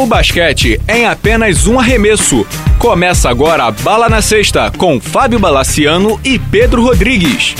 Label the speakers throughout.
Speaker 1: O basquete é em apenas um arremesso. Começa agora a Bala na Sexta com Fábio Balaciano e Pedro Rodrigues.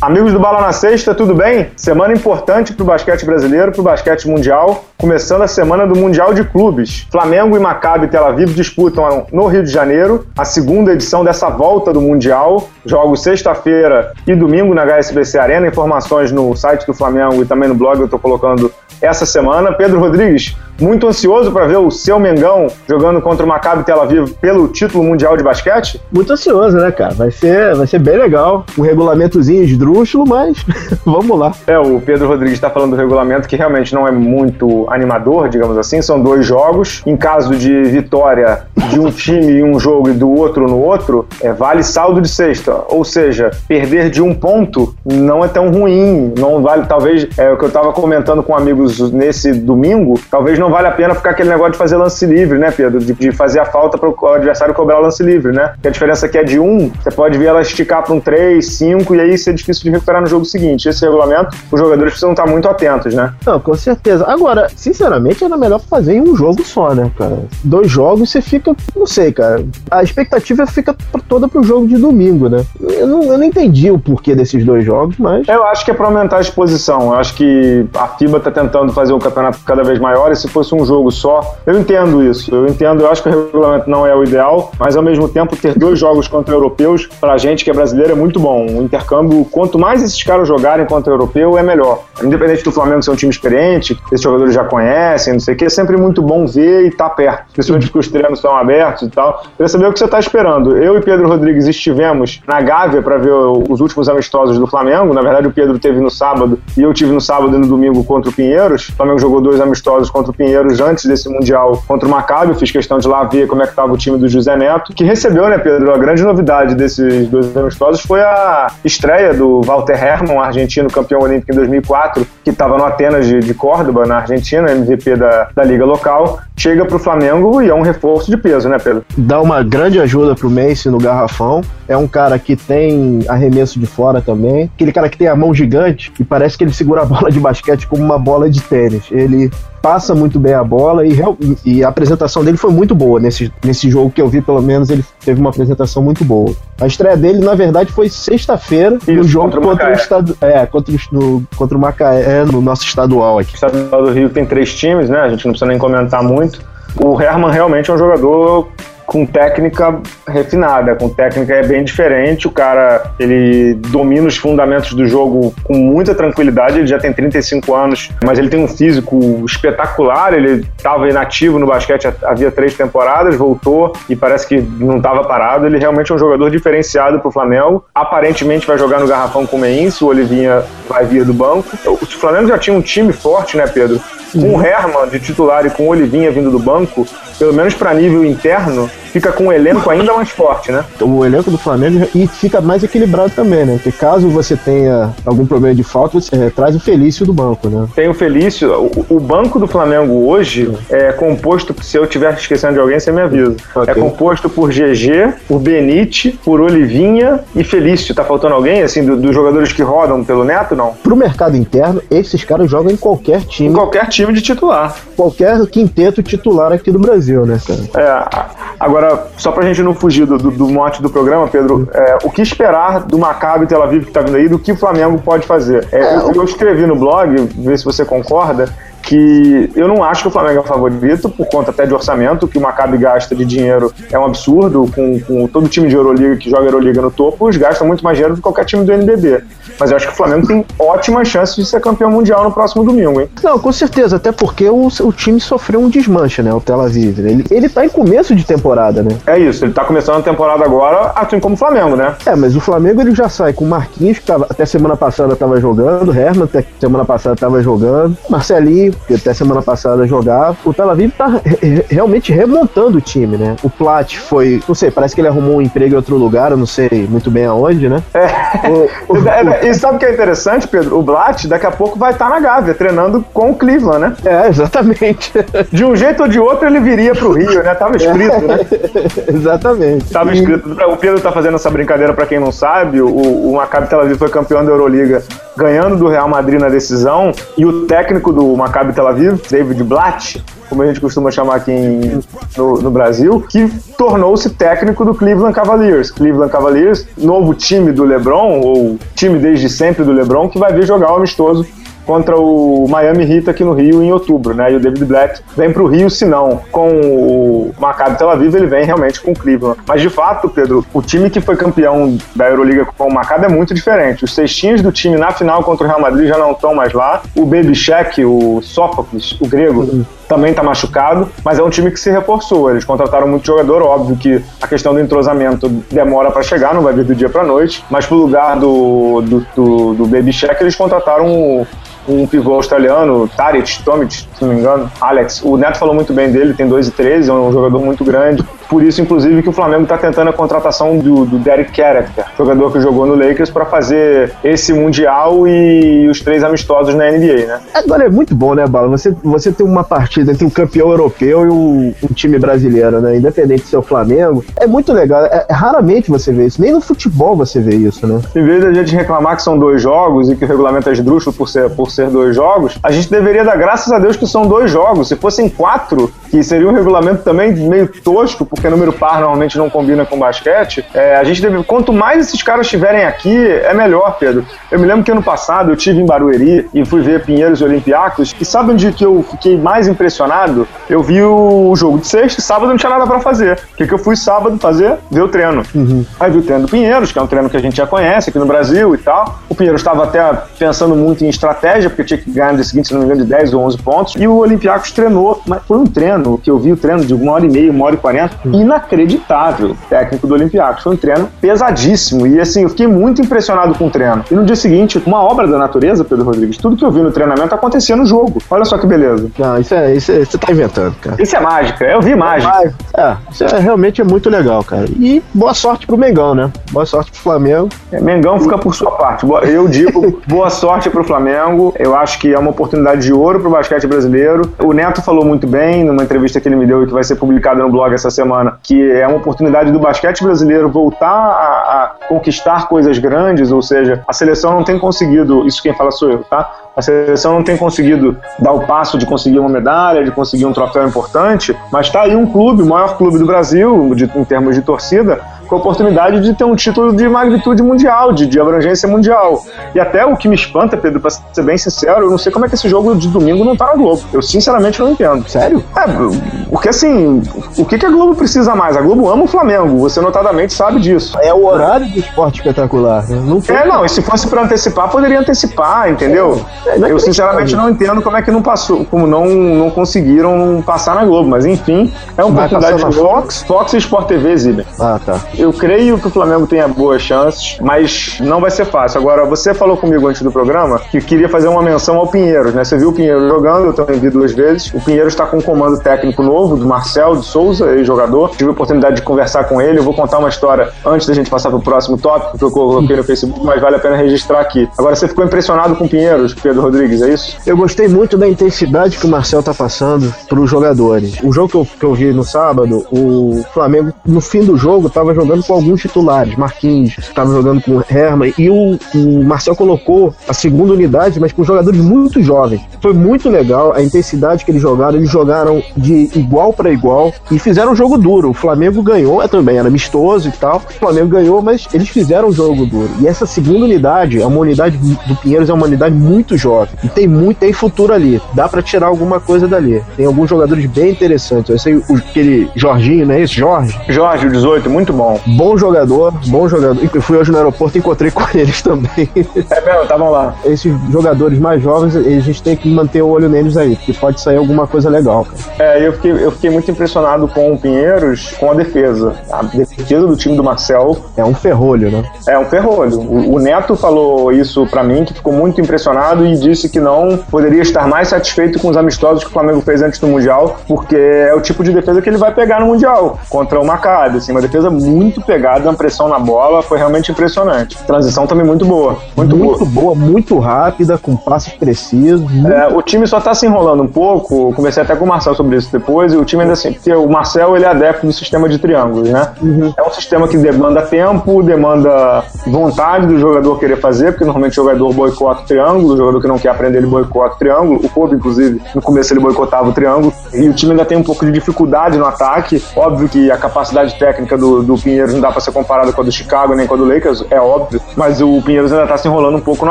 Speaker 2: Amigos do Bala na Sexta, tudo bem? Semana importante para o basquete brasileiro, para o basquete mundial. Começando a semana do Mundial de Clubes. Flamengo e Maccabi Tel Aviv disputam no Rio de Janeiro a segunda edição dessa volta do Mundial. Jogos sexta-feira e domingo na HSBC Arena. Informações no site do Flamengo e também no blog eu estou colocando essa semana. Pedro Rodrigues, muito ansioso para ver o seu Mengão jogando contra o Maccabi Tel Aviv pelo título mundial de basquete?
Speaker 3: Muito ansioso, né, cara? Vai ser, vai ser bem legal. Um regulamentozinho esdrúxulo, mas vamos lá.
Speaker 2: É, o Pedro Rodrigues está falando do regulamento que realmente não é muito animador, digamos assim. São dois jogos. Em caso de vitória de um time em um jogo e do outro no outro, é, vale saldo de sexta. Ou seja, perder de um ponto não é tão ruim. Não vale, talvez, é o que eu estava comentando com amigos nesse domingo, talvez não vale a pena ficar aquele negócio de fazer lance livre, né, Pedro? De, de fazer a falta para o adversário cobrar o lance livre, né? Porque a diferença aqui é de um, você pode ver ela esticar para um 3, 5 e aí ser difícil de recuperar no jogo seguinte. Esse regulamento, os jogadores precisam estar muito atentos, né?
Speaker 3: Não, com certeza. Agora, sinceramente, era melhor fazer em um jogo só, né, cara? Dois jogos você fica, não sei, cara. A expectativa fica toda pro jogo de domingo, né? Eu não, eu não entendi o porquê desses dois jogos, mas.
Speaker 2: Eu acho que é para aumentar a exposição. Eu acho que a FIBA tá tentando fazer o campeonato cada vez maior e se fosse um jogo só. Eu entendo isso, eu entendo, eu acho que o regulamento não é o ideal, mas ao mesmo tempo ter dois jogos contra europeus, pra gente que é brasileiro, é muito bom. O intercâmbio, quanto mais esses caras jogarem contra europeu, é melhor. Independente do Flamengo ser um time experiente, esses jogadores já conhecem, não sei o que, é sempre muito bom ver e estar tá perto, principalmente porque os treinos estão abertos e tal. Queria saber o que você está esperando. Eu e Pedro Rodrigues estivemos na Gávea para ver os últimos amistosos do Flamengo. Na verdade, o Pedro teve no sábado e eu tive no sábado e no domingo contra o Pinheiros. O Flamengo jogou dois amistosos contra o Pinheiros Pinheiros antes desse Mundial contra o Maccabi. Eu fiz questão de lá ver como é que estava o time do José Neto, que recebeu, né, Pedro? A grande novidade desses dois amistosos foi a estreia do Walter Hermann, argentino campeão olímpico em 2004, que estava no Atenas de, de Córdoba, na Argentina, MVP da, da liga local. Chega para o Flamengo e é um reforço de peso, né, Pedro?
Speaker 3: Dá uma grande ajuda pro Messi no garrafão. É um cara que tem arremesso de fora também. Aquele cara que tem a mão gigante e parece que ele segura a bola de basquete como uma bola de tênis. Ele passa muito bem a bola e, e, a apresentação dele foi muito boa nesse, nesse jogo que eu vi, pelo menos ele teve uma apresentação muito boa. A estreia dele, na verdade, foi sexta-feira no jogo contra o, contra o estado, é, contra, o, contra o Macaé, no nosso estadual aqui. O
Speaker 2: estadual do Rio tem três times, né? A gente não precisa nem comentar muito. O Herman realmente é um jogador com técnica refinada, com técnica é bem diferente. O cara, ele domina os fundamentos do jogo com muita tranquilidade. Ele já tem 35 anos, mas ele tem um físico espetacular. Ele estava inativo no basquete havia três temporadas, voltou e parece que não estava parado. Ele realmente é um jogador diferenciado para o Flamengo. Aparentemente vai jogar no garrafão com o Meinse, o Olivinha vai vir do banco. O Flamengo já tinha um time forte, né, Pedro? Com o Herman de titular e com o Olivinha vindo do banco, pelo menos para nível interno, fica com um elenco ainda mais forte, né?
Speaker 3: O elenco do Flamengo e fica mais equilibrado também, né? Porque caso você tenha algum problema de falta, você é, traz o Felício do banco, né?
Speaker 2: Tem o Felício. O, o, banco do Flamengo hoje é composto, se eu estiver esquecendo de alguém, você me avisa. Okay. É composto por GG, por Benite, por Olivinha e Felício. Tá faltando alguém, assim, do, dos jogadores que rodam pelo Neto, não?
Speaker 3: Pro mercado interno, esses caras jogam em qualquer time. Em
Speaker 2: qualquer time de titular.
Speaker 3: Qualquer quinteto titular aqui do Brasil, né, cara?
Speaker 2: É, agora, só pra gente não fugir do, do, do mote do programa, Pedro, é, o que esperar do Maccabi Tel Aviv que tá vindo aí, do que o Flamengo pode fazer? É, eu, eu escrevi no blog, ver se você concorda, que eu não acho que o Flamengo é o favorito, por conta até de orçamento, que o Maccabi gasta de dinheiro é um absurdo, com, com todo time de Euroliga que joga Euroliga no topo, eles gastam muito mais dinheiro do que qualquer time do NBB. Mas eu acho que o Flamengo tem ótimas chances de ser campeão mundial no próximo domingo, hein?
Speaker 3: Não, com certeza, até porque o, o time sofreu um desmanche, né? O Tel Aviv. Ele, ele tá em começo de temporada, né?
Speaker 2: É isso, ele tá começando a temporada agora, assim como o Flamengo, né?
Speaker 3: É, mas o Flamengo ele já sai com o Marquinhos, que tava, até semana passada tava jogando, Herman até semana passada tava jogando, Marcelinho, porque até semana passada jogava. O Tel Aviv tá realmente remontando o time, né? O Plat foi, não sei, parece que ele arrumou um emprego em outro lugar, eu não sei muito bem aonde, né?
Speaker 2: É. O, o, o... E sabe o que é interessante, Pedro? O Blatt daqui a pouco vai estar tá na Gávea, treinando com o Cleveland, né?
Speaker 3: É, exatamente.
Speaker 2: De um jeito ou de outro ele viria pro Rio, né? Tava escrito, né?
Speaker 3: exatamente.
Speaker 2: Tava escrito. O Pedro tá fazendo essa brincadeira para quem não sabe. O, o Maccabi Tel Aviv foi campeão da Euroliga ganhando do Real Madrid na decisão e o técnico do Maccabi Tel Aviv, David Blatt, como a gente costuma chamar aqui em, no, no, Brasil, que tornou-se técnico do Cleveland Cavaliers. Cleveland Cavaliers, novo time do LeBron, ou time desde sempre do LeBron, que vai vir jogar o amistoso contra o Miami Heat aqui no Rio em outubro, né? E o David Black vem para o Rio, se não com o Maccabi Tel Aviv, ele vem realmente com o Cleveland. Mas de fato, Pedro, o time que foi campeão da Euroliga com o Maccabi é muito diferente. Os cestinhos do time na final contra o Real Madrid já não estão mais lá. O Baby Shaq, o Sófocles, o grego, uhum. também está machucado, mas é um time que se reforçou. Eles contrataram muito jogador, óbvio que a questão do entrosamento demora para chegar, não vai vir do dia para noite, mas pro lugar do, do, do, do Baby Shaq eles contrataram um pivô australiano, Tarit Tomic, se não me engano, Alex. O Neto falou muito bem dele, tem 2 e 13, é um jogador muito grande. Por isso, inclusive, que o Flamengo está tentando a contratação do, do Derek Character, jogador que jogou no Lakers, para fazer esse Mundial e os três amistosos na NBA, né?
Speaker 3: Agora é muito bom, né, Bala? Você, você tem uma partida entre um campeão europeu e um, um time brasileiro, né? Independente se é o Flamengo. É muito legal. É, é, raramente você vê isso. Nem no futebol você vê isso, né?
Speaker 2: Em vez da gente reclamar que são dois jogos e que o regulamento é esdrúxulo por ser, por ser dois jogos, a gente deveria dar graças a Deus que são dois jogos. Se fossem quatro, que seria um regulamento também meio tosco, porque número par normalmente não combina com basquete, é, a gente deve. Quanto mais esses caras estiverem aqui, é melhor, Pedro. Eu me lembro que ano passado eu tive em Barueri e fui ver Pinheiros e Olympiacos, e sabe onde que eu fiquei mais impressionado? Eu vi o jogo de sexta e sábado não tinha nada para fazer. O que, que eu fui sábado fazer? Ver o treino. Uhum. Aí vi o treino do Pinheiros, que é um treino que a gente já conhece aqui no Brasil e tal. O Pinheiros estava até pensando muito em estratégia, porque tinha que ganhar no dia seguinte, se não me engano, de 10 ou 11 pontos. E o Olympiacos treinou, mas foi um treino que eu vi o treino de uma hora e meia, uma hora e quarenta, inacreditável técnico do Olympiacos. Foi um treino pesadíssimo. E assim, eu fiquei muito impressionado com o treino. E no dia seguinte, uma obra da natureza, Pedro Rodrigues, tudo que eu vi no treinamento acontecia no jogo. Olha só que beleza.
Speaker 3: Não, isso é. Isso é, você tá inventando, cara.
Speaker 2: Isso é mágica. Eu vi mágica.
Speaker 3: É, isso é, realmente é muito legal, cara. E boa sorte pro Mengão, né? Boa sorte pro Flamengo.
Speaker 2: É, Mengão fica por sua parte. Eu digo boa sorte pro Flamengo. Eu acho que é uma oportunidade de ouro pro basquete brasileiro. O Neto falou muito bem numa entrevista que ele me deu e que vai ser publicada no blog essa semana, que é uma oportunidade do basquete brasileiro voltar a, a conquistar coisas grandes, ou seja, a seleção não tem conseguido, isso quem fala sou eu, tá? A seleção não tem conseguido dar o passo de conseguir uma medalha, de conseguir um troféu importante, mas está aí um clube, o maior clube do Brasil, de, em termos de torcida, com a oportunidade de ter um título de magnitude mundial, de, de abrangência mundial. E até o que me espanta, Pedro, pra ser bem sincero, eu não sei como é que esse jogo de domingo não tá na Globo. Eu sinceramente não entendo.
Speaker 3: Sério?
Speaker 2: É, porque assim, o que, que a Globo precisa mais? A Globo ama o Flamengo, você notadamente sabe disso.
Speaker 3: É o horário do esporte espetacular. Né?
Speaker 2: Não é, não, e se fosse para antecipar, poderia antecipar, entendeu? É, é eu sinceramente não entendo como é que não passou, como não, não conseguiram passar na Globo, mas enfim, é uma oportunidade de Fox, Fox e Sport TV, Ziber.
Speaker 3: Ah, tá.
Speaker 2: Eu creio que o Flamengo tenha boas chances, mas não vai ser fácil. Agora, você falou comigo antes do programa que queria fazer uma menção ao Pinheiros, né? Você viu o Pinheiro jogando, eu também vi duas vezes. O Pinheiro está com um comando técnico novo, do Marcel de Souza, ex-jogador. Tive a oportunidade de conversar com ele. Eu vou contar uma história antes da gente passar para o próximo tópico, que eu coloquei no Facebook, mas vale a pena registrar aqui. Agora, você ficou impressionado com o Pinheiros, Pedro Rodrigues, é isso?
Speaker 3: Eu gostei muito da intensidade que o Marcel tá passando para os jogadores. O jogo que eu, que eu vi no sábado, o Flamengo, no fim do jogo, estava jogando com alguns titulares. Marquinhos estava jogando com o Herman e o, o Marcel colocou a segunda unidade, mas com jogadores muito jovens. Foi muito legal a intensidade que eles jogaram. Eles jogaram de igual para igual e fizeram um jogo duro. O Flamengo ganhou, é, também era amistoso e tal. O Flamengo ganhou, mas eles fizeram um jogo duro. E essa segunda unidade, é uma unidade do Pinheiros é uma unidade muito jovem e tem muito tem futuro ali. Dá para tirar alguma coisa dali. Tem alguns jogadores bem interessantes. Eu sei o, aquele Jorginho, né? Esse Jorge.
Speaker 2: Jorge, o 18, muito bom.
Speaker 3: Bom jogador, bom jogador. Eu fui hoje no aeroporto e encontrei com eles também.
Speaker 2: É mesmo, estavam lá.
Speaker 3: Esses jogadores mais jovens, a gente tem que manter o olho neles aí, porque pode sair alguma coisa legal,
Speaker 2: cara. É, eu fiquei, eu fiquei muito impressionado com o Pinheiros, com a defesa. A defesa do time do Marcel.
Speaker 3: É um ferrolho, né?
Speaker 2: É um ferrolho. O, o Neto falou isso para mim, que ficou muito impressionado e disse que não poderia estar mais satisfeito com os amistosos que o Flamengo fez antes do Mundial, porque é o tipo de defesa que ele vai pegar no Mundial, contra o Maccabi, assim, uma defesa muito pegada, uma pressão na bola, foi realmente impressionante. Transição também muito boa. Muito,
Speaker 3: muito boa. boa. muito rápida, com passes precisos. Muito...
Speaker 2: É, o time só tá se enrolando um pouco, comecei até com o Marcel sobre isso depois, e o time ainda assim, porque o Marcel ele é adepto do sistema de triângulos, né? Uhum. É um sistema que demanda tempo, demanda vontade do jogador querer fazer, porque normalmente o jogador boicota o triângulo, o jogador que não quer aprender ele boicota o triângulo. O Kobe, inclusive, no começo ele boicotava o triângulo, e o time ainda tem um pouco de dificuldade no ataque. Óbvio que a capacidade técnica do, do Pinheiros não dá para ser comparada com a do Chicago nem com a do Lakers, é óbvio, mas o Pinheiros ainda tá se enrolando um pouco no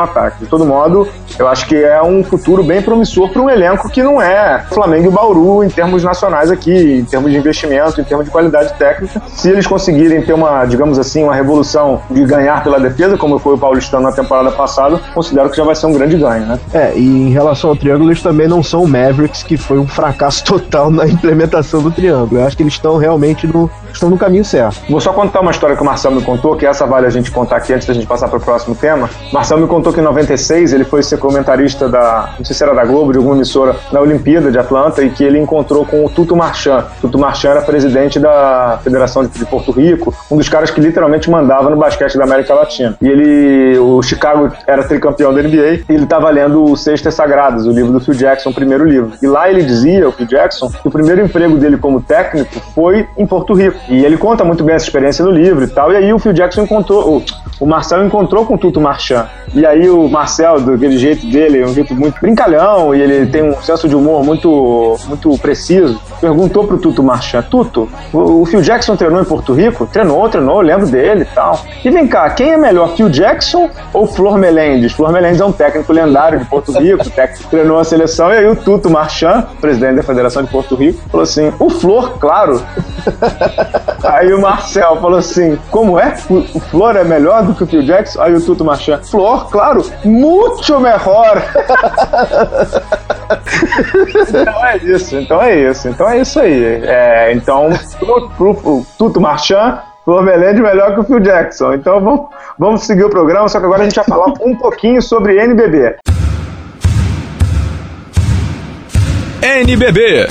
Speaker 2: ataque. De todo modo, eu acho que é um futuro bem promissor para um elenco que não é Flamengo e Bauru em termos nacionais aqui, em termos de investimento, em termos de qualidade técnica. Se eles conseguirem ter uma, digamos assim, uma revolução de ganhar pela defesa, como foi o Paulistano na temporada passada, considero que já vai ser um grande ganho, né?
Speaker 3: É, e em relação ao triângulo, eles também não são o Mavericks, que foi um fracasso total na implementação do triângulo. Eu acho que eles estão realmente no, estão no caminho certo.
Speaker 2: Vou só contar uma história que o Marcelo me contou, que essa vale a gente contar aqui antes da gente passar para o próximo tema. Marcelo me contou que em 96 ele foi ser comentarista da, não sei se era da Globo, de alguma emissora, na Olimpíada de Atlanta, e que ele encontrou com o Tuto Marchand. Tuto Marchand era presidente da Federação de Porto Rico, um dos caras que literalmente mandava no basquete da América Latina. E ele, o Chicago era tricampeão da NBA, e ele estava lendo Sextas Sagradas, o livro do Phil Jackson, o primeiro livro. E lá ele dizia, o Phil Jackson, que o primeiro emprego dele como técnico foi em Porto Rico. E ele conta muito bem essa experiência no livro e tal. E aí o Phil Jackson encontrou, o, o Marcel encontrou com o Tuto Marchand. E aí o Marcel, daquele jeito dele, um jeito muito brincalhão, e ele tem um senso de humor muito, muito preciso, perguntou pro Tuto Marchand, Tuto, o, o Phil Jackson treinou em Porto Rico? Treinou, treinou, lembro dele e tal. E vem cá, quem é melhor, Phil Jackson ou Flor Melendes? Flor Melendes é um técnico lendário de Porto Rico, técnico treinou a seleção, e aí o Tuto Marchand, presidente da Federação de Porto Rico, falou assim, o Flor, claro. Aí o Marcel falou assim: Como é? O, Flor é melhor do que o Phil Jackson? Aí o Tuto Marchand: Flor, claro, muito melhor. então é isso, então é isso, então é isso aí. É, então, pro, pro, pro Tuto Marchand, Flor Melende melhor que o Phil Jackson. Então vamos, vamos seguir o programa, só que agora a gente vai falar um pouquinho sobre NBB.
Speaker 1: NBB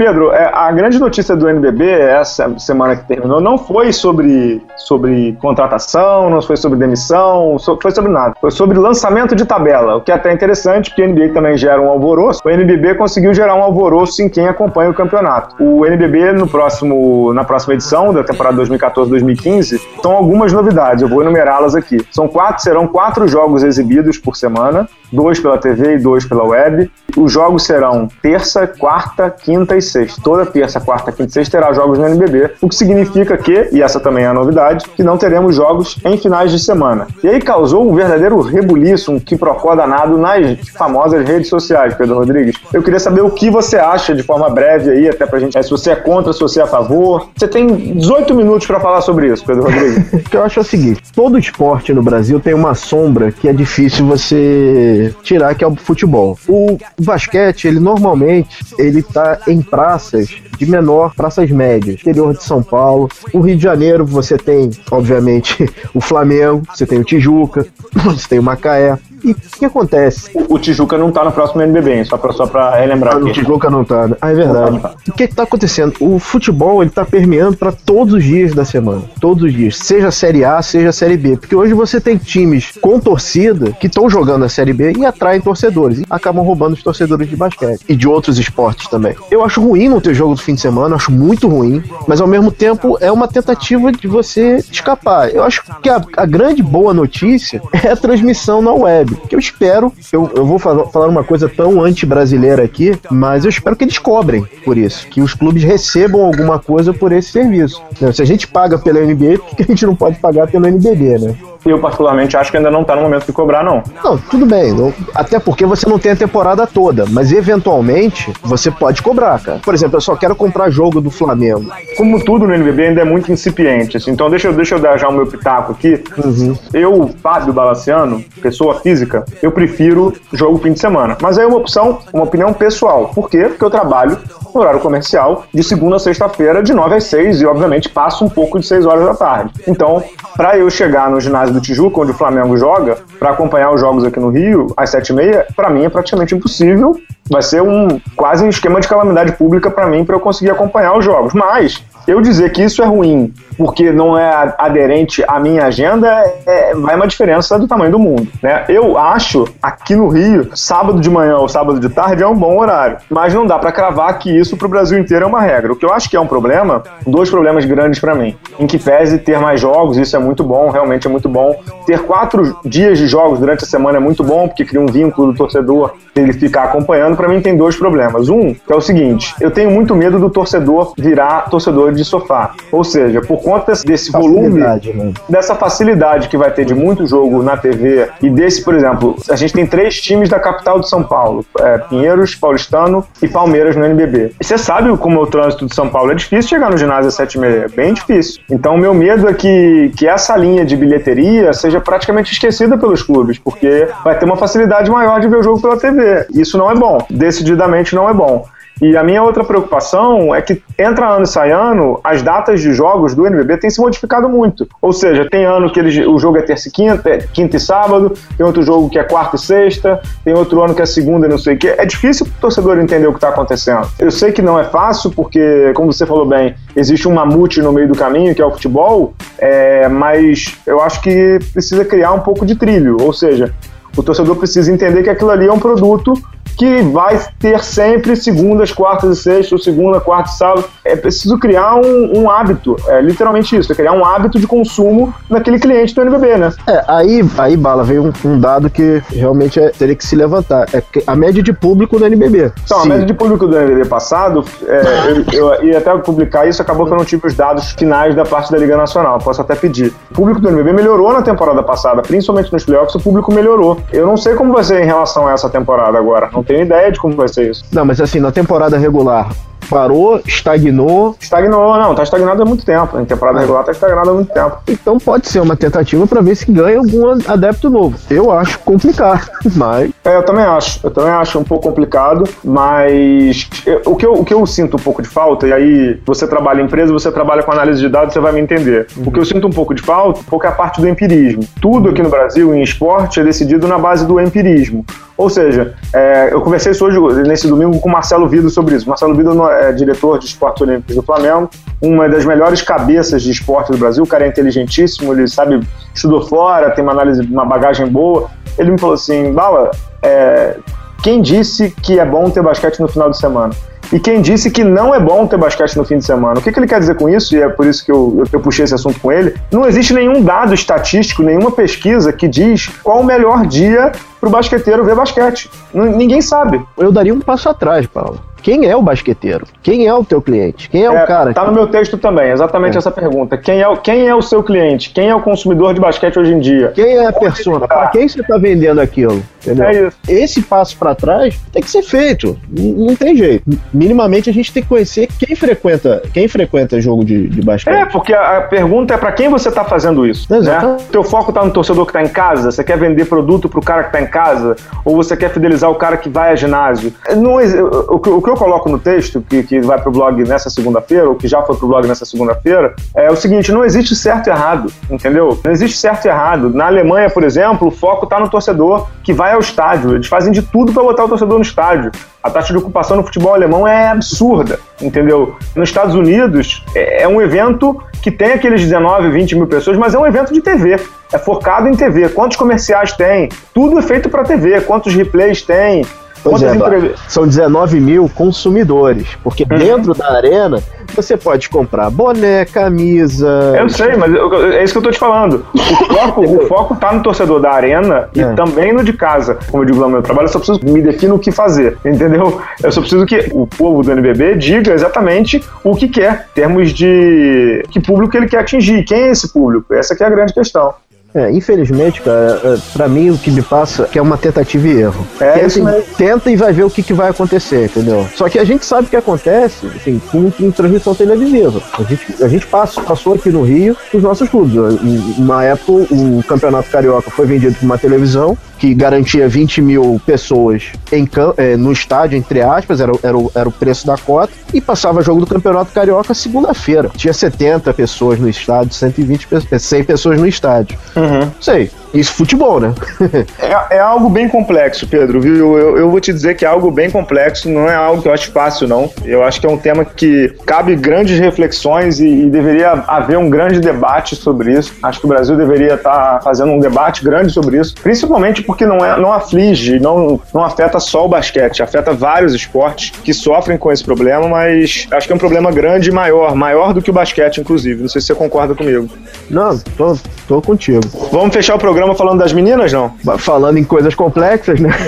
Speaker 2: Pedro, é, a grande notícia do NBB essa semana que terminou não foi sobre, sobre contratação, não foi sobre demissão, foi sobre nada. Foi sobre lançamento de tabela, o que é até interessante, porque o NBB também gera um alvoroço. O NBB conseguiu gerar um alvoroço em quem acompanha o campeonato. O NBB, no próximo, na próxima edição da temporada 2014-2015, são algumas novidades, eu vou enumerá-las aqui. São quatro, serão quatro jogos exibidos por semana, dois pela TV e dois pela web. Os jogos serão terça, quarta, quinta e sexta. Toda terça, quarta, quinta e sexta terá jogos no NBB, o que significa que, e essa também é a novidade, que não teremos jogos em finais de semana. E aí causou um verdadeiro rebuliço, um quiprocó danado nas famosas redes sociais, Pedro Rodrigues. Eu queria saber o que você acha, de forma breve aí, até pra gente, é, se você é contra, se você é a favor. Você tem 18 minutos para falar sobre isso, Pedro Rodrigues.
Speaker 3: o que eu acho é o seguinte, todo esporte no Brasil tem uma sombra que é difícil você tirar, que é o futebol. O basquete, ele normalmente, ele tá em prazo praças de menor, praças médias, interior de São Paulo. No Rio de Janeiro você tem, obviamente, o Flamengo, você tem o Tijuca, você tem o Macaé. E o que acontece?
Speaker 2: O, Tijuca não tá no próximo NBB, só pra, só pra relembrar
Speaker 3: ah,
Speaker 2: aqui.
Speaker 3: O Tijuca não tá. Né? Ah, é verdade. Tá, tá. O que que tá acontecendo? O futebol, ele tá permeando para todos os dias da semana. Todos os dias. Seja a Série A, seja a Série B. Porque hoje você tem times com torcida que estão jogando a Série B e atraem torcedores. E acabam roubando os torcedores de basquete. E de outros esportes também. Eu acho ruim não ter jogo do fim de semana, acho muito ruim. Mas ao mesmo tempo é uma tentativa de você escapar. Eu acho que a, a grande boa notícia é a transmissão na web que eu espero, eu, eu vou falar uma coisa tão anti-brasileira aqui, mas eu espero que eles cobrem por isso, que os clubes recebam alguma coisa por esse serviço. Se a gente paga pela NBA, por que a gente não pode pagar pelo NBB, né?
Speaker 2: Eu particularmente acho que ainda não tá no momento de cobrar, não.
Speaker 3: Não, tudo bem. Não, até porque você não tem a temporada toda, mas eventualmente você pode cobrar, cara. Por exemplo, eu só quero comprar jogo do Flamengo.
Speaker 2: Como tudo no NBB ainda é muito incipiente, assim, então deixa eu, deixa eu dar já o meu pitaco aqui.
Speaker 3: Uhum.
Speaker 2: Eu, Fábio Balaciano, pessoa física, eu prefiro jogo fim de semana. Mas aí é uma opção, uma opinião pessoal. Por quê? Porque eu trabalho no horário comercial de segunda a sexta-feira, de 9 às 6, e obviamente passo um pouco de 6 horas da tarde. Então, para eu chegar no ginásio do Tijuca, onde o Flamengo joga, para acompanhar os jogos aqui no Rio, às 7h30, para mim é praticamente impossível. Vai ser um quase um esquema de calamidade pública para mim para eu conseguir acompanhar os jogos. Mas eu dizer que isso é ruim porque não é aderente à minha agenda, é, vai uma diferença do tamanho do mundo. Né? Eu acho, aqui no Rio, sábado de manhã ou sábado de tarde é um bom horário, mas não dá para cravar que isso para o Brasil inteiro é uma regra. O que eu acho que é um problema, dois problemas grandes para mim. Em que pese ter mais jogos, isso é muito bom, realmente é muito bom. Ter quatro dias de jogos durante a semana é muito bom, porque cria um vínculo do torcedor ele ficar acompanhando. Para mim tem dois problemas. Um, que é o seguinte, eu tenho muito medo do torcedor virar torcedor de sofá. Ou seja, por conta desse volume, né? dessa facilidade que vai ter de muito jogo na TV e desse, por exemplo, a gente tem três times da capital de São Paulo: é, Pinheiros, Paulistano e Palmeiras no NBB. E você sabe como é o trânsito de São Paulo é difícil chegar no ginásio às 7 e meia, é bem difícil. Então, o meu medo é que, que essa linha de bilheteria seja praticamente esquecida pelos clubes, porque vai ter uma facilidade maior de ver o jogo pela TV. Isso não é bom, decididamente não é bom. E a minha outra preocupação é que entra ano e sai ano, as datas de jogos do NBB têm se modificado muito. Ou seja, tem ano que ele, o jogo é terça e quinta, é quinta e sábado, tem outro jogo que é quarta e sexta, tem outro ano que é segunda e não sei o quê. É difícil para o torcedor entender o que está acontecendo. Eu sei que não é fácil, porque, como você falou bem, existe um mamute no meio do caminho, que é o futebol, é, mas eu acho que precisa criar um pouco de trilho. Ou seja, o torcedor precisa entender que aquilo ali é um produto que vai ter sempre segundas, quartas e sextas, segunda, quarta e sábado. É preciso criar um, um hábito, é literalmente isso, é criar um hábito de consumo naquele cliente do NBB, né?
Speaker 3: É, aí, aí Bala, veio um, um dado que realmente é, teria que se levantar. É a média de público do NBB.
Speaker 2: Então, Sim. a média de público do NBB passado, é, eu, eu, ia até publicar isso, acabou que eu não tive os dados finais da parte da Liga Nacional, posso até pedir. O público do NBB melhorou na temporada passada, principalmente nos playoffs, o público melhorou. Eu não sei como vai ser em relação a essa temporada agora, não tenho ideia de como vai ser isso.
Speaker 3: Não, mas assim, na temporada regular, parou, estagnou.
Speaker 2: Estagnou, não, tá estagnado há muito tempo. Em temporada ah. regular tá estagnado há muito tempo.
Speaker 3: Então pode ser uma tentativa para ver se ganha algum adepto novo. Eu acho complicado, mas.
Speaker 2: É, eu também acho. Eu também acho um pouco complicado, mas eu, o, que eu, o que eu sinto um pouco de falta, e aí você trabalha em empresa, você trabalha com análise de dados, você vai me entender. Uhum. O que eu sinto um pouco de falta, um pouco é a parte do empirismo. Tudo aqui no Brasil, em esporte, é decidido na base do empirismo. Ou seja, é, eu conversei hoje, nesse domingo, com o Marcelo Vido sobre isso. Marcelo Vido é diretor de esportes olímpicos do Flamengo, uma das melhores cabeças de esporte do Brasil. O cara é inteligentíssimo, ele sabe, estudou fora, tem uma análise, uma bagagem boa. Ele me falou assim: Bala, é, quem disse que é bom ter basquete no final de semana? e quem disse que não é bom ter basquete no fim de semana. O que, que ele quer dizer com isso? E é por isso que eu, eu puxei esse assunto com ele. Não existe nenhum dado estatístico, nenhuma pesquisa que diz qual o melhor dia para o basqueteiro ver basquete. N ninguém sabe.
Speaker 3: Eu daria um passo atrás, Paulo. Quem é o basqueteiro? Quem é o teu cliente? Quem é, é o cara?
Speaker 2: Tá que... no meu texto também, exatamente é. essa pergunta. Quem é, o, quem é o seu cliente? Quem é o consumidor de basquete hoje em dia?
Speaker 3: Quem é a persona? Para quem você está vendendo aquilo? Entendeu? É isso. Esse passo para trás tem que ser feito. Não, tem jeito. Minimamente a gente tem que conhecer quem frequenta, quem frequenta jogo de, de basquete.
Speaker 2: É, porque a, pergunta é para quem você está fazendo isso. Exato. Né? Teu foco está no torcedor que está em casa? Você quer vender produto para o cara que está em casa? Ou você quer fidelizar o cara que vai a ginásio? Não, o, o, o que eu coloco no texto, que, que vai pro blog nessa segunda-feira, ou que já foi pro blog nessa segunda-feira, é o seguinte: não existe certo e errado, entendeu? Não existe certo e errado. Na Alemanha, por exemplo, o foco tá no torcedor que vai ao estádio. Eles fazem de tudo para botar o torcedor no estádio. A taxa de ocupação no futebol alemão é absurda, entendeu? Nos Estados Unidos, é, é um evento que tem aqueles 19, 20 mil pessoas, mas é um evento de TV. É focado em TV. Quantos comerciais tem? Tudo é feito para TV. Quantos replays tem?
Speaker 3: Pois é, são 19 mil consumidores, porque uhum. dentro da arena você pode comprar boné, camisa.
Speaker 2: Eu sei, mas eu, é isso que eu tô te falando. O foco, o foco tá no torcedor da arena e é. também no de casa. Como eu digo lá no meu trabalho, eu só preciso me definir o que fazer, entendeu? Eu só preciso que o povo do NBB diga exatamente o que quer, em termos de que público ele quer atingir, quem é esse público. Essa é a grande questão.
Speaker 3: É, infelizmente, cara, é, pra mim o que me passa é que é uma tentativa e erro.
Speaker 2: É
Speaker 3: tenta, e vai ver o que, que vai acontecer, entendeu? Só que a gente sabe o que acontece, assim, com, com transmissão televisiva. A gente, a gente passa, passou aqui no Rio os nossos clubes. Uma época, o Campeonato Carioca foi vendido por uma televisão que garantia 20 mil pessoas em, é, no estádio, entre aspas, era, era, o, era o preço da cota, e passava jogo do Campeonato Carioca segunda-feira. Tinha 70 pessoas no estádio, 120 100 pessoas no estádio.
Speaker 2: Uhum.
Speaker 3: Sei, isso futebol, né?
Speaker 2: é, é, algo bem complexo, Pedro, viu? Eu, eu, vou te dizer que é algo bem complexo, não é algo que eu acho fácil, não. Eu acho que é um tema que cabe grandes reflexões e, e deveria haver um grande debate sobre isso. Acho que o Brasil deveria estar fazendo um debate grande sobre isso, principalmente porque não, é, não aflige, não, não afeta só o basquete, afeta vários esportes que sofrem com esse problema, mas acho que é um problema grande e maior, maior do que o basquete, inclusive. Não sei se você concorda comigo.
Speaker 3: Não, tô, tô contigo.
Speaker 2: Vamos fechar o programa falando das meninas, não?
Speaker 3: Falando em coisas complexas, né?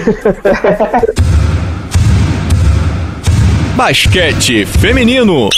Speaker 1: Basquete feminino.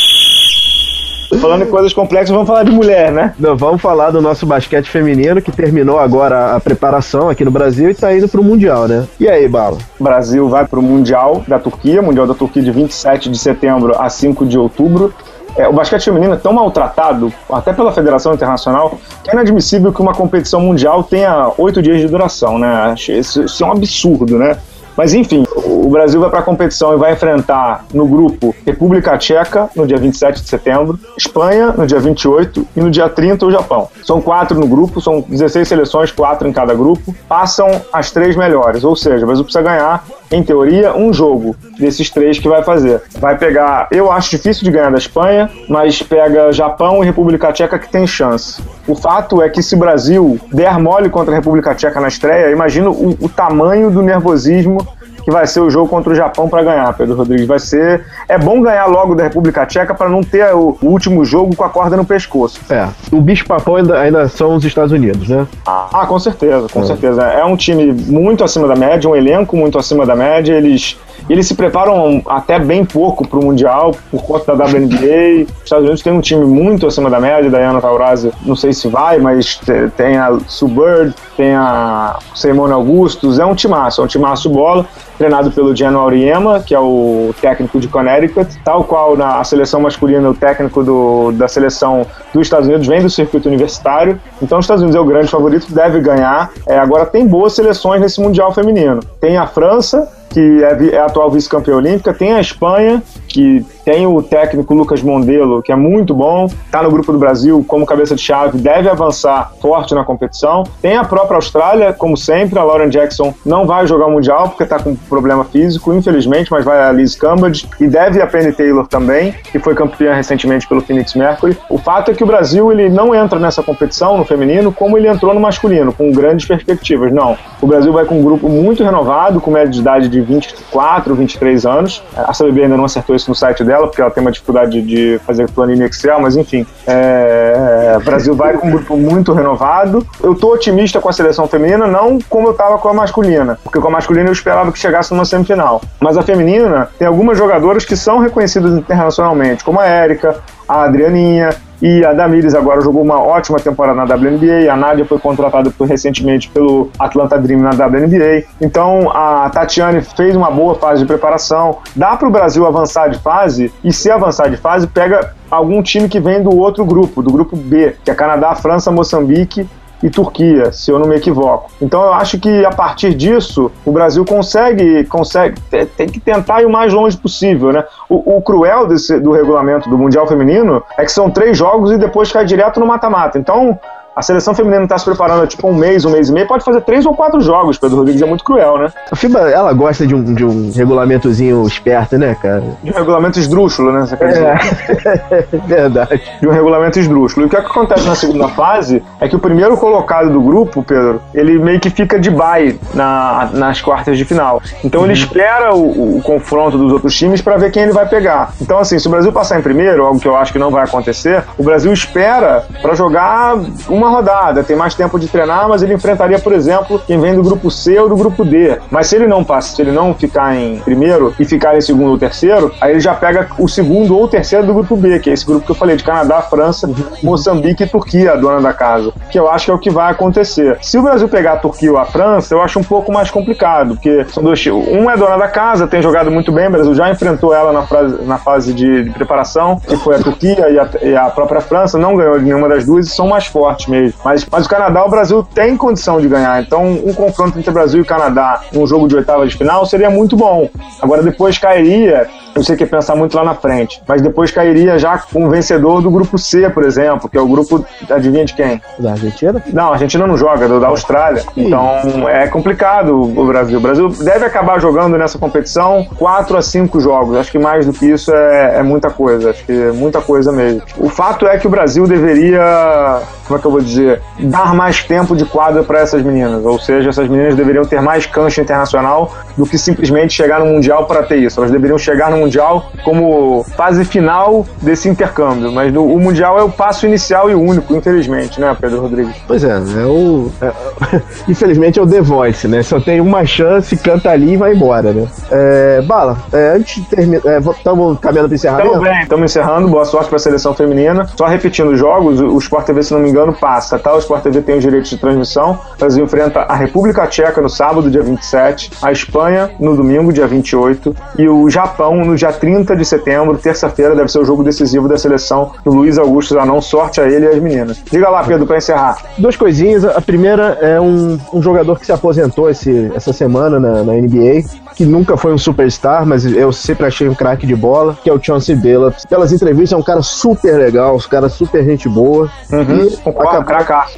Speaker 2: Falando em coisas complexas, vamos falar de mulher, né?
Speaker 3: Não, vamos falar do nosso basquete feminino que terminou agora a preparação aqui no Brasil e está indo para o Mundial, né? E aí, Bala?
Speaker 2: O Brasil vai para o Mundial da Turquia, Mundial da Turquia de 27 de setembro a 5 de outubro. É, o basquete feminino é tão maltratado, até pela Federação Internacional, que é inadmissível que uma competição mundial tenha oito dias de duração, né? Isso, isso é um absurdo, né? Mas enfim, o Brasil vai para a competição e vai enfrentar no grupo República Tcheca no dia 27 de setembro, Espanha no dia 28 e no dia 30 o Japão. São quatro no grupo, são 16 seleções, quatro em cada grupo. Passam as três melhores, ou seja, o Brasil precisa ganhar, em teoria, um jogo desses três que vai fazer. Vai pegar, eu acho difícil de ganhar da Espanha, mas pega Japão e República Tcheca que tem chance. O fato é que se o Brasil der mole contra a República Tcheca na estreia, imagino o, o tamanho do nervosismo que vai ser o jogo contra o Japão para ganhar, Pedro Rodrigues. Vai ser. É bom ganhar logo da República Tcheca para não ter o, último jogo com a corda no pescoço.
Speaker 3: É. O bicho-papão ainda, ainda, são os Estados Unidos, né?
Speaker 2: Ah, com certeza, com é. certeza. É um time muito acima da média, um elenco muito acima da média. Eles eles se preparam até bem pouco para o Mundial por conta da WNBA. Os Estados Unidos tem um time muito acima da média. Diana Taurasi, não sei se vai, mas tem a Sue Bird, tem a Simone Augustus. É um timaço, é um timaço bola. Treinado pelo Geno Auriemma, que é o técnico de Connecticut, tal qual na seleção masculina, o técnico do, da seleção dos Estados Unidos vem do circuito universitário. Então, os Estados Unidos é o grande favorito, deve ganhar. É, agora, tem boas seleções nesse Mundial Feminino. Tem a França, que é, é a atual vice-campeã olímpica, tem a Espanha, que tem o técnico Lucas Mondelo, que é muito bom, está no grupo do Brasil como cabeça de chave, deve avançar forte na competição. Tem a própria Austrália, como sempre, a Lauren Jackson não vai jogar o Mundial porque está com problema físico, infelizmente, mas vai a Liz Cambridge e deve a Penny Taylor também, que foi campeã recentemente pelo Phoenix Mercury. O fato é que o Brasil ele não entra nessa competição no feminino como ele entrou no masculino, com grandes perspectivas. Não. O Brasil vai com um grupo muito renovado, com média de idade de 24, 23 anos. A CBB ainda não acertou isso no site dela, porque ela tem uma dificuldade de fazer planilha Excel, mas enfim. É... O Brasil vai com um grupo muito renovado. Eu tô otimista com a seleção feminina, não como eu tava com a masculina, porque com a masculina eu esperava que chegasse numa semifinal. Mas a feminina tem algumas jogadoras que são reconhecidas internacionalmente, como a Érica, a Adrianinha, e a Damires agora jogou uma ótima temporada na WNBA. A Nádia foi contratada recentemente pelo Atlanta Dream na WNBA. Então a Tatiane fez uma boa fase de preparação. Dá para o Brasil avançar de fase e se avançar de fase, pega algum time que vem do outro grupo, do grupo B, que é Canadá, França, Moçambique e Turquia, se eu não me equivoco. Então eu acho que a partir disso o Brasil consegue, consegue tem que tentar ir o mais longe possível, né? O, o cruel desse, do regulamento do Mundial Feminino é que são três jogos e depois cai direto no mata-mata. Então a seleção feminina está se preparando há tipo um mês, um mês e meio, pode fazer três ou quatro jogos. Pedro Rodrigues é muito cruel, né?
Speaker 3: A FIBA, ela gosta de um, de um regulamentozinho esperto, né, cara?
Speaker 2: De um regulamento esdrúxulo, né? Você quer dizer?
Speaker 3: É, verdade.
Speaker 2: De um regulamento esdrúxulo. E o que, é que acontece na segunda fase é que o primeiro colocado do grupo, Pedro, ele meio que fica de bye na, nas quartas de final. Então uhum. ele espera o, o, confronto dos outros times para ver quem ele vai pegar. Então, assim, se o Brasil passar em primeiro, algo que eu acho que não vai acontecer, o Brasil espera para jogar uma uma rodada, tem mais tempo de treinar, mas ele enfrentaria, por exemplo, quem vem do grupo C ou do grupo D. Mas se ele não passa, se ele não ficar em primeiro e ficar em segundo ou terceiro, aí ele já pega o segundo ou terceiro do grupo B, que é esse grupo que eu falei, de Canadá, França, Moçambique e Turquia, a dona da casa. Que eu acho que é o que vai acontecer. Se o Brasil pegar a Turquia ou a França, eu acho um pouco mais complicado, porque são dois Um é dona da casa, tem jogado muito bem, o Brasil já enfrentou ela na, fase, na fase de, de preparação, que foi a Turquia e a, e a, própria França, não ganhou nenhuma das duas e são mais fortes mesmo. Mas, mas o Canadá, o Brasil tem condição de ganhar. Então, um confronto entre Brasil e Canadá, um jogo de oitava de final, seria muito bom. Agora, depois cairia eu sei que é pensar muito lá na frente. Mas depois cairia já com o vencedor do grupo C, por exemplo, que é o grupo, adivinha de quem?
Speaker 3: Da Argentina?
Speaker 2: Não, a Argentina não joga, do, da Austrália. Sim. Então é complicado o Brasil. O Brasil deve acabar jogando nessa competição 4 a 5 jogos. Acho que mais do que isso é, é muita coisa. Acho que é muita coisa mesmo. O fato é que o Brasil deveria, como é que eu vou dizer, dar mais tempo de quadra para essas meninas. Ou seja, essas meninas deveriam ter mais cancha internacional do que simplesmente chegar no Mundial para ter isso. Elas deveriam chegar no Mundial como fase final desse intercâmbio. Mas no, o Mundial é o passo inicial e único, infelizmente, né, Pedro Rodrigues?
Speaker 3: Pois é, é o. É, infelizmente é o The Voice, né? Só tem uma chance, canta ali e vai embora, né? É, Bala, é, antes de terminar. Estamos é, caminhando para encerrar.
Speaker 2: Estamos bem, estamos encerrando. Boa sorte para a seleção feminina. Só repetindo os jogos, o Sport TV, se não me engano, passa, tá? O Sport TV tem os direitos de transmissão. O Brasil enfrenta a República Tcheca no sábado, dia 27, a Espanha no domingo, dia 28, e o Japão no dia 30 de setembro, terça-feira, deve ser o jogo decisivo da seleção do Luiz Augusto Zanon. Sorte a ele e as meninas. Diga lá, Pedro, para encerrar.
Speaker 3: Duas coisinhas. A primeira é um, um jogador que se aposentou esse, essa semana na, na NBA, que nunca foi um superstar, mas eu sempre achei um craque de bola, que é o Chauncey Billups. Pelas entrevistas, é um cara super legal, um cara super gente boa.
Speaker 2: Uhum. E acabou...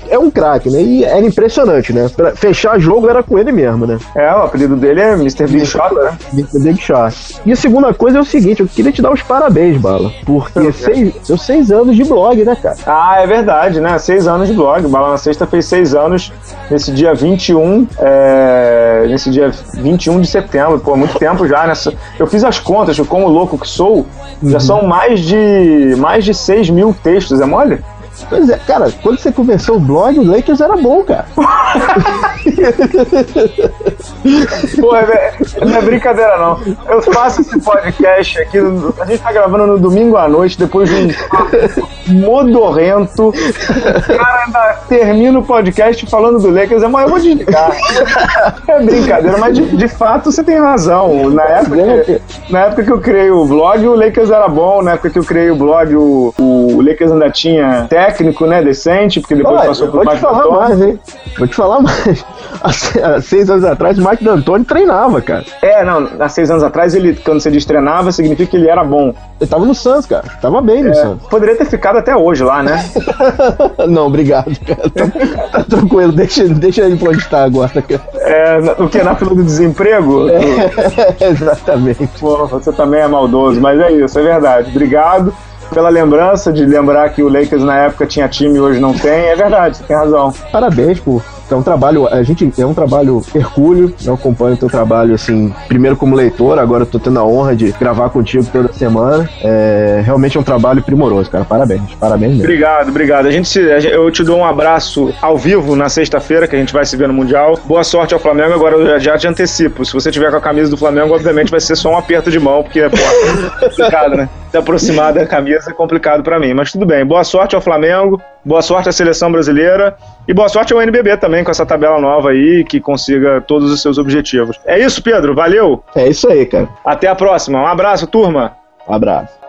Speaker 3: É um craque, né? E era impressionante, né? Pra fechar jogo era com ele mesmo, né?
Speaker 2: É, o apelido dele é Mr. Big Shot, né? Mr.
Speaker 3: Big Shot. E a segunda coisa é o seguinte, eu queria te dar os parabéns, Bala, porque seis, seus seis anos de blog, né, cara?
Speaker 2: Ah, é verdade, né? Seis anos de blog. Bala na Sexta fez seis anos nesse dia 21, é... nesse dia 21 de setembro pô, muito tempo já nessa. Eu fiz as contas, como louco que sou, uhum. já são mais de mais de 6 mil textos, é mole?
Speaker 3: Pois é, cara, quando você começou o blog, o Lakers era bom, cara.
Speaker 2: Pô, é, não é brincadeira, não. Eu faço esse podcast aqui, a gente tá gravando no domingo à noite, depois de um modorrento. O cara ainda termina o podcast falando do Lakers, é, mas eu vou desligar. É brincadeira, mas de, de fato você tem razão. Na época, que, na época que eu criei o blog, o Lakers era bom, na época que eu criei o blog, o, o Lakers ainda tinha técnico, né, decente, porque depois Olha, passou por
Speaker 3: Vou te falar mais, hein? Vou te falar mais. Há seis anos atrás, o Mike D'Antoni treinava, cara.
Speaker 2: É, não, há seis anos atrás, ele, quando você diz treinava, significa que ele era bom.
Speaker 3: Ele tava no Santos, cara. Tava bem no é, Santos.
Speaker 2: Poderia ter ficado até hoje lá, né?
Speaker 3: não, obrigado, cara. Tá, tá, tranquilo, deixa, deixa ele pra onde tá agora, cara.
Speaker 2: É, o que? Na fila do desemprego?
Speaker 3: É, exatamente.
Speaker 2: Pô, você também é maldoso, mas é isso, é verdade. Obrigado pela lembrança de lembrar que o Lakers na época tinha time e hoje não tem. É verdade, você tem razão.
Speaker 3: Parabéns por é um trabalho, a gente é um trabalho hercúleo, eu acompanho o teu trabalho, assim, primeiro como leitor, agora eu tô tendo a honra de gravar contigo toda semana. É, realmente é um trabalho primoroso, cara. Parabéns, parabéns mesmo.
Speaker 2: Obrigado, obrigado. A gente se, eu te dou um abraço ao vivo na sexta-feira, que a gente vai se ver no Mundial. Boa sorte ao Flamengo, agora eu já te antecipo. Se você tiver com a camisa do Flamengo, obviamente vai ser só um aperto de mão, porque, é complicado, né? Se aproximar da camisa é complicado para mim, mas tudo bem. Boa sorte ao Flamengo, boa sorte à seleção brasileira e boa sorte ao NBB também com essa tabela nova aí, que consiga todos os seus objetivos. É isso, Pedro. Valeu.
Speaker 3: É isso aí, cara.
Speaker 2: Até a próxima. Um abraço, turma.
Speaker 3: Um abraço.